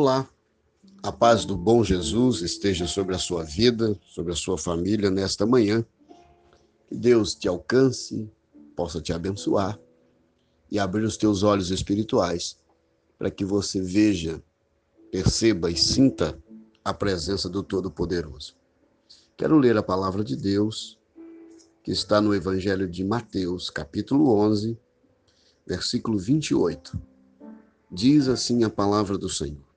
Olá, a paz do bom Jesus esteja sobre a sua vida, sobre a sua família nesta manhã. Que Deus te alcance, possa te abençoar e abrir os teus olhos espirituais para que você veja, perceba e sinta a presença do Todo-Poderoso. Quero ler a palavra de Deus que está no Evangelho de Mateus, capítulo 11, versículo 28. Diz assim a palavra do Senhor.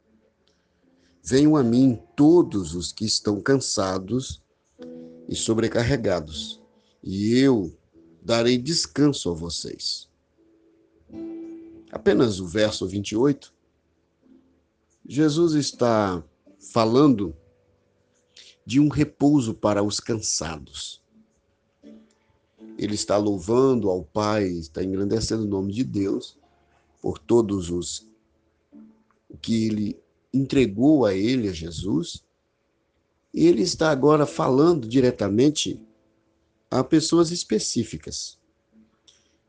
Venham a mim todos os que estão cansados e sobrecarregados, e eu darei descanso a vocês. Apenas o verso 28. Jesus está falando de um repouso para os cansados. Ele está louvando ao Pai, está engrandecendo o nome de Deus por todos os que ele entregou a ele, a Jesus, e ele está agora falando diretamente a pessoas específicas.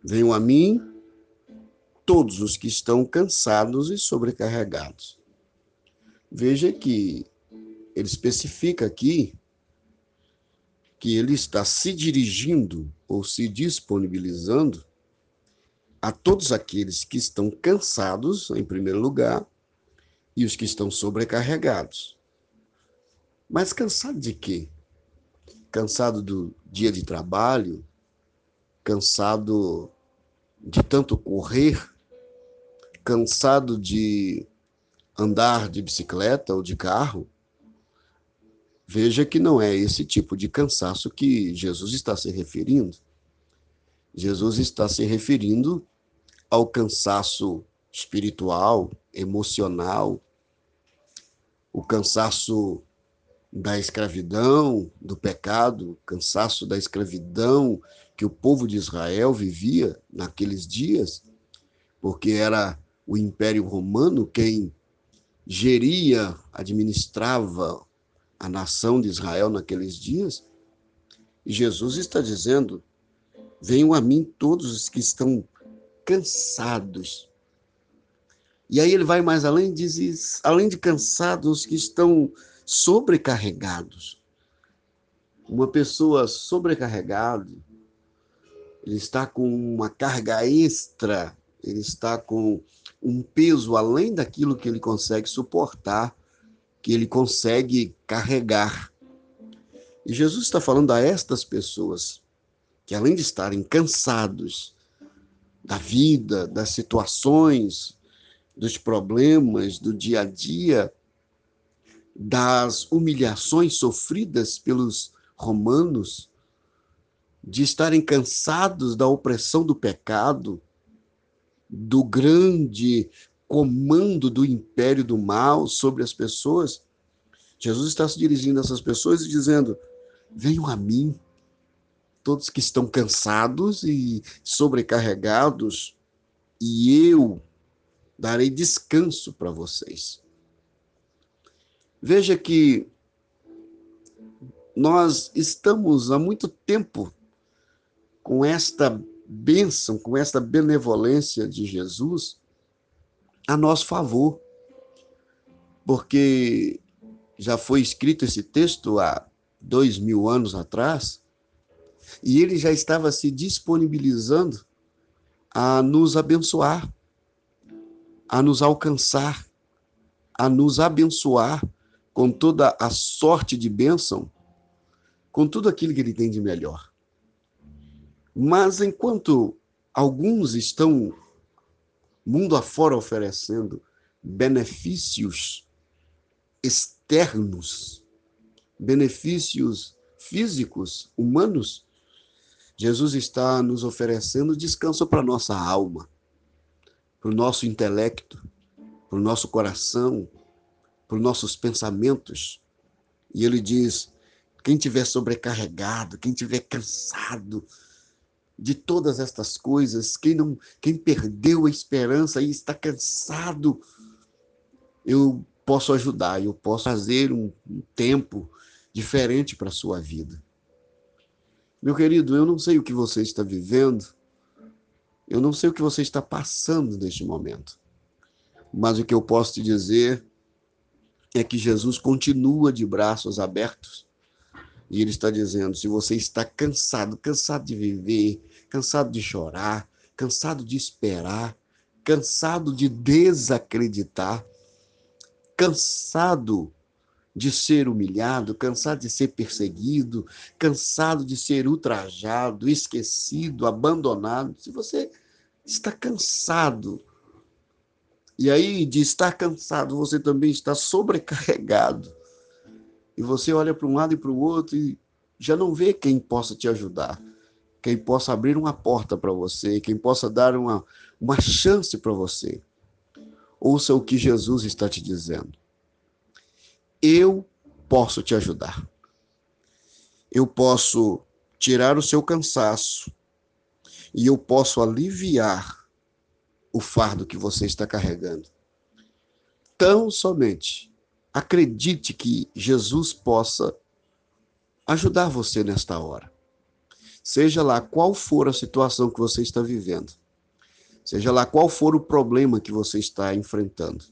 Venham a mim todos os que estão cansados e sobrecarregados. Veja que ele especifica aqui que ele está se dirigindo ou se disponibilizando a todos aqueles que estão cansados, em primeiro lugar, e os que estão sobrecarregados. Mas cansado de quê? Cansado do dia de trabalho, cansado de tanto correr, cansado de andar de bicicleta ou de carro. Veja que não é esse tipo de cansaço que Jesus está se referindo. Jesus está se referindo ao cansaço espiritual, emocional, o cansaço da escravidão, do pecado, cansaço da escravidão que o povo de Israel vivia naqueles dias, porque era o Império Romano quem geria, administrava a nação de Israel naqueles dias. E Jesus está dizendo: Venham a mim todos os que estão cansados e aí ele vai mais além, diz, além de cansados que estão sobrecarregados. Uma pessoa sobrecarregada, ele está com uma carga extra, ele está com um peso além daquilo que ele consegue suportar, que ele consegue carregar. E Jesus está falando a estas pessoas que, além de estarem cansados da vida, das situações, dos problemas do dia a dia, das humilhações sofridas pelos romanos, de estarem cansados da opressão do pecado, do grande comando do império do mal sobre as pessoas. Jesus está se dirigindo a essas pessoas e dizendo: Venham a mim, todos que estão cansados e sobrecarregados, e eu darei descanso para vocês. Veja que nós estamos há muito tempo com esta bênção, com esta benevolência de Jesus a nosso favor, porque já foi escrito esse texto há dois mil anos atrás, e ele já estava se disponibilizando a nos abençoar a nos alcançar, a nos abençoar com toda a sorte de bênção, com tudo aquilo que ele tem de melhor. Mas enquanto alguns estão mundo afora oferecendo benefícios externos, benefícios físicos, humanos, Jesus está nos oferecendo descanso para nossa alma para o nosso intelecto, para o nosso coração, para os nossos pensamentos. E ele diz: quem tiver sobrecarregado, quem tiver cansado de todas estas coisas, quem não, quem perdeu a esperança e está cansado, eu posso ajudar, eu posso fazer um, um tempo diferente para a sua vida. Meu querido, eu não sei o que você está vivendo, eu não sei o que você está passando neste momento, mas o que eu posso te dizer é que Jesus continua de braços abertos e ele está dizendo: se você está cansado, cansado de viver, cansado de chorar, cansado de esperar, cansado de desacreditar, cansado de ser humilhado, cansado de ser perseguido, cansado de ser ultrajado, esquecido, abandonado, se você está cansado, e aí de estar cansado, você também está sobrecarregado, e você olha para um lado e para o outro e já não vê quem possa te ajudar, quem possa abrir uma porta para você, quem possa dar uma, uma chance para você. Ouça o que Jesus está te dizendo. Eu posso te ajudar. Eu posso tirar o seu cansaço e eu posso aliviar o fardo que você está carregando. Tão somente Acredite que Jesus possa ajudar você nesta hora. Seja lá qual for a situação que você está vivendo, seja lá qual for o problema que você está enfrentando,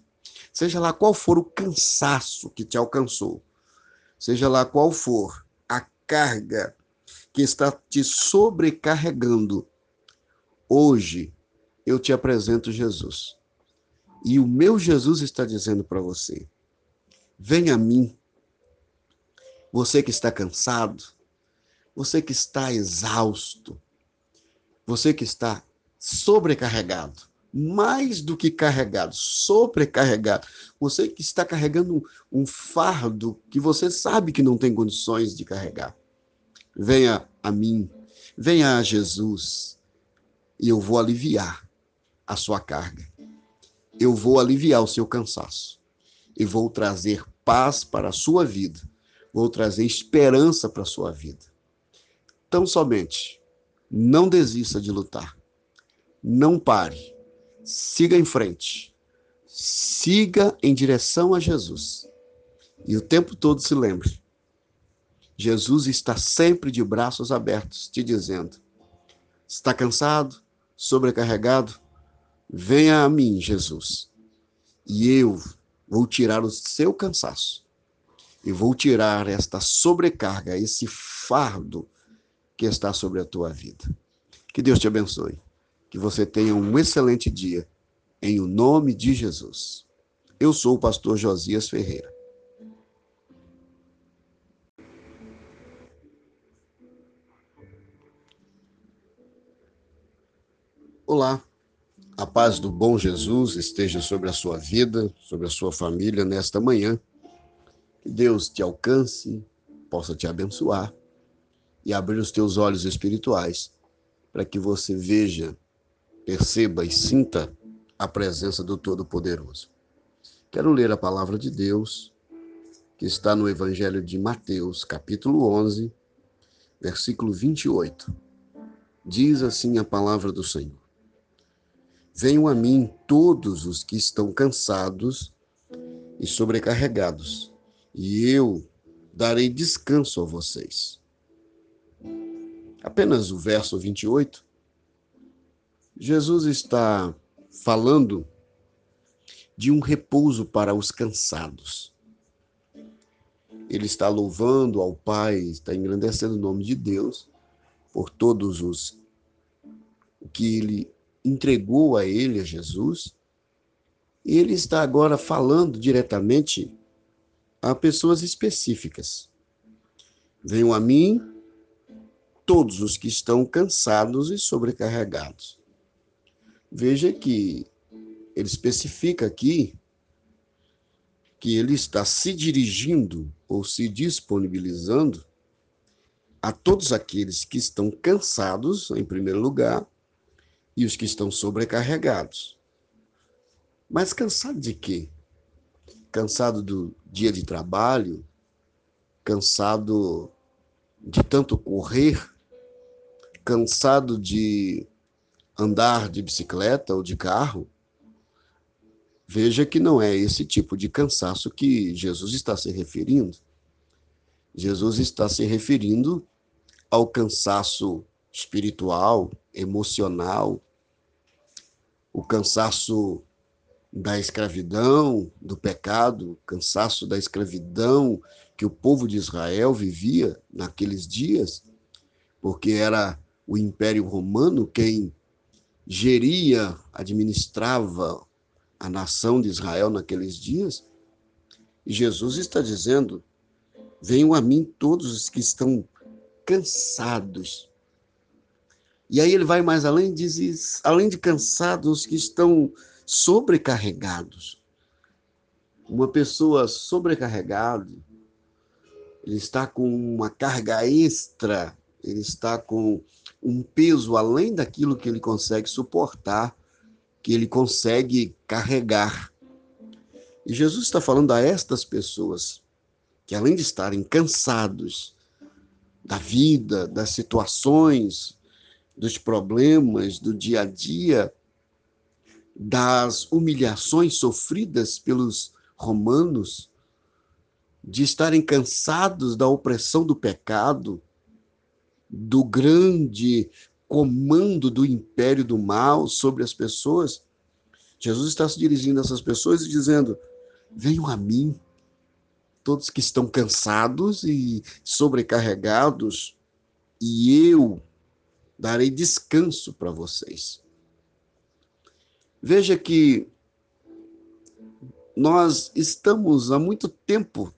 seja lá qual for o cansaço que te alcançou, seja lá qual for a carga que está te sobrecarregando, hoje eu te apresento Jesus. E o meu Jesus está dizendo para você: Venha a mim. Você que está cansado, você que está exausto, você que está sobrecarregado, mais do que carregado, sobrecarregado. Você que está carregando um, fardo que você sabe que não tem condições de carregar. Venha a mim, venha a Jesus, e eu vou aliviar a sua carga. Eu vou aliviar o seu cansaço e vou trazer paz para a sua vida, vou trazer esperança para a sua vida. Tão somente, não desista de lutar. Não pare. Siga em frente. Siga em direção a Jesus. E o tempo todo se lembre: Jesus está sempre de braços abertos, te dizendo: está cansado, sobrecarregado? Venha a mim, Jesus, e eu vou tirar o seu cansaço e vou tirar esta sobrecarga, esse fardo que está sobre a tua vida. Que Deus te abençoe. Que você tenha um excelente dia, em o nome de Jesus. Eu sou o pastor Josias Ferreira. Olá, a paz do bom Jesus esteja sobre a sua vida, sobre a sua família nesta manhã. Que Deus te alcance, possa te abençoar e abrir os teus olhos espirituais para que você veja, perceba e sinta a presença do Todo-Poderoso. Quero ler a palavra de Deus que está no Evangelho de Mateus, capítulo 11, versículo 28. Diz assim a palavra do Senhor. Venham a mim todos os que estão cansados e sobrecarregados, e eu darei descanso a vocês. Apenas o verso 28. Jesus está falando de um repouso para os cansados. Ele está louvando ao Pai, está engrandecendo o nome de Deus por todos os que ele entregou a ele, a Jesus, e ele está agora falando diretamente a pessoas específicas. Venham a mim todos os que estão cansados e sobrecarregados. Veja que ele especifica aqui que ele está se dirigindo ou se disponibilizando a todos aqueles que estão cansados, em primeiro lugar, e os que estão sobrecarregados. Mas cansado de quê? Cansado do dia de trabalho? Cansado de tanto correr? Cansado de andar de bicicleta ou de carro? Veja que não é esse tipo de cansaço que Jesus está se referindo. Jesus está se referindo ao cansaço espiritual, emocional, o cansaço da escravidão, do pecado, cansaço da escravidão que o povo de Israel vivia naqueles dias, porque era o Império Romano quem geria, administrava a nação de Israel naqueles dias. E Jesus está dizendo: Venham a mim todos os que estão cansados. E aí ele vai mais além, diz: além de cansados, os que estão sobrecarregados. Uma pessoa sobrecarregada, ele está com uma carga extra, ele está com um peso além daquilo que ele consegue suportar, que ele consegue carregar. E Jesus está falando a estas pessoas que, além de estarem cansados da vida, das situações, dos problemas do dia a dia, das humilhações sofridas pelos romanos, de estarem cansados da opressão do pecado, do grande comando do império do mal sobre as pessoas, Jesus está se dirigindo a essas pessoas e dizendo: Venham a mim, todos que estão cansados e sobrecarregados, e eu darei descanso para vocês. Veja que nós estamos há muito tempo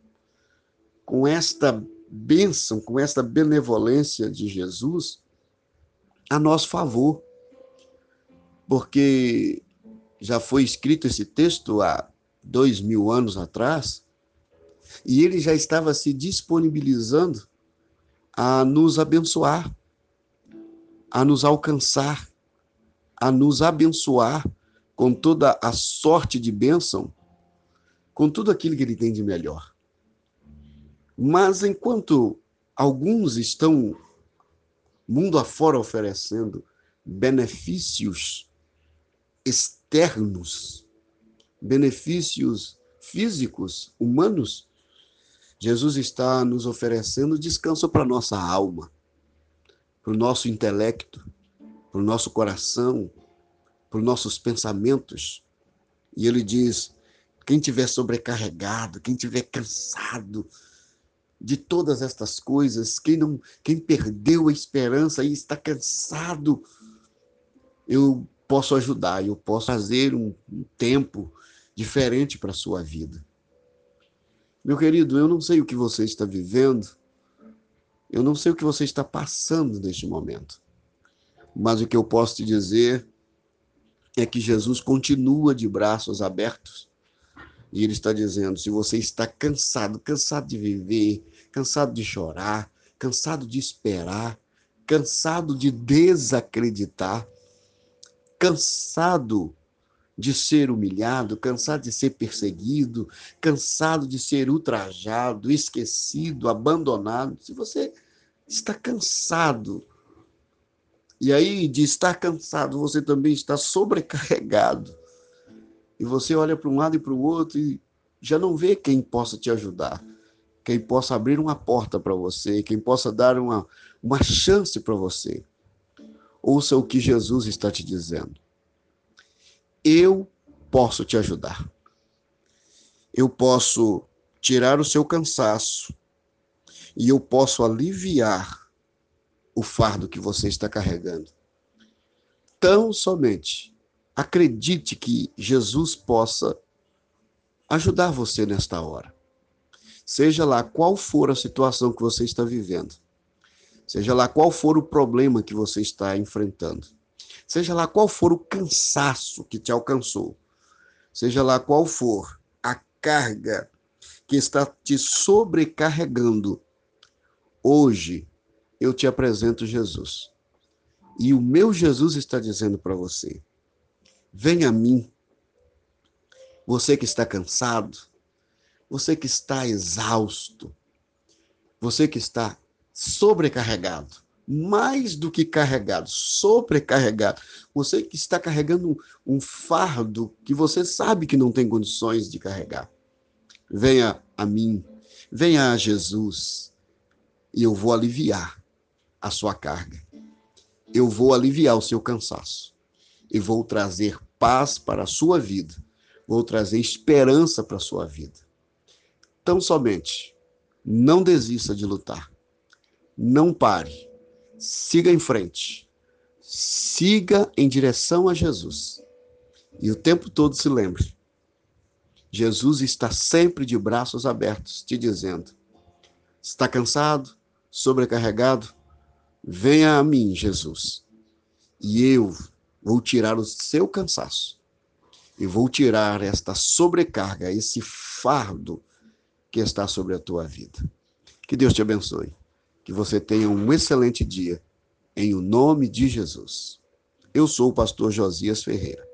com esta bênção, com esta benevolência de Jesus a nosso favor. Porque já foi escrito esse texto há dois mil anos atrás, e ele já estava se disponibilizando a nos abençoar, a nos alcançar, a nos abençoar com toda a sorte de bênção, com tudo aquilo que ele tem de melhor. Mas enquanto alguns estão mundo afora oferecendo benefícios externos, benefícios físicos, humanos, Jesus está nos oferecendo descanso para nossa alma, para o nosso intelecto, para o nosso coração, para os nossos pensamentos. E ele diz: quem tiver sobrecarregado, quem tiver cansado de todas estas coisas, quem não, quem perdeu a esperança e está cansado, eu posso ajudar, eu posso fazer um, um tempo diferente para a sua vida. Meu querido, eu não sei o que você está vivendo, eu não sei o que você está passando neste momento, mas o que eu posso te dizer é que Jesus continua de braços abertos e ele está dizendo: se você está cansado, cansado de viver, cansado de chorar, cansado de esperar, cansado de desacreditar, cansado de ser humilhado, cansado de ser perseguido, cansado de ser ultrajado, esquecido, abandonado, se você está cansado e aí, de estar cansado, você também está sobrecarregado. E você olha para um lado e para o outro e já não vê quem possa te ajudar, quem possa abrir uma porta para você, quem possa dar uma, uma chance para você. Ouça o que Jesus está te dizendo. Eu posso te ajudar. Eu posso tirar o seu cansaço e eu posso aliviar o fardo que você está carregando. Tão somente acredite que Jesus possa ajudar você nesta hora. Seja lá qual for a situação que você está vivendo, seja lá qual for o problema que você está enfrentando, seja lá qual for o cansaço que te alcançou, seja lá qual for a carga que está te sobrecarregando, hoje eu te apresento Jesus. E o meu Jesus está dizendo para você: venha a mim. Você que está cansado, você que está exausto, você que está sobrecarregado, mais do que carregado, sobrecarregado. Você que está carregando um, fardo que você sabe que não tem condições de carregar. Venha a mim, venha a Jesus, e eu vou aliviar a sua carga. Eu vou aliviar o seu cansaço e vou trazer paz para a sua vida, vou trazer esperança para a sua vida. Tão somente, não desista de lutar. Não pare. Siga em frente. Siga em direção a Jesus. E o tempo todo se lembre: Jesus está sempre de braços abertos, te dizendo: está cansado, sobrecarregado? Venha a mim, Jesus, e eu vou tirar o seu cansaço e vou tirar esta sobrecarga, esse fardo que está sobre a tua vida. Que Deus te abençoe. Que você tenha um excelente dia, em o nome de Jesus. Eu sou o pastor Josias Ferreira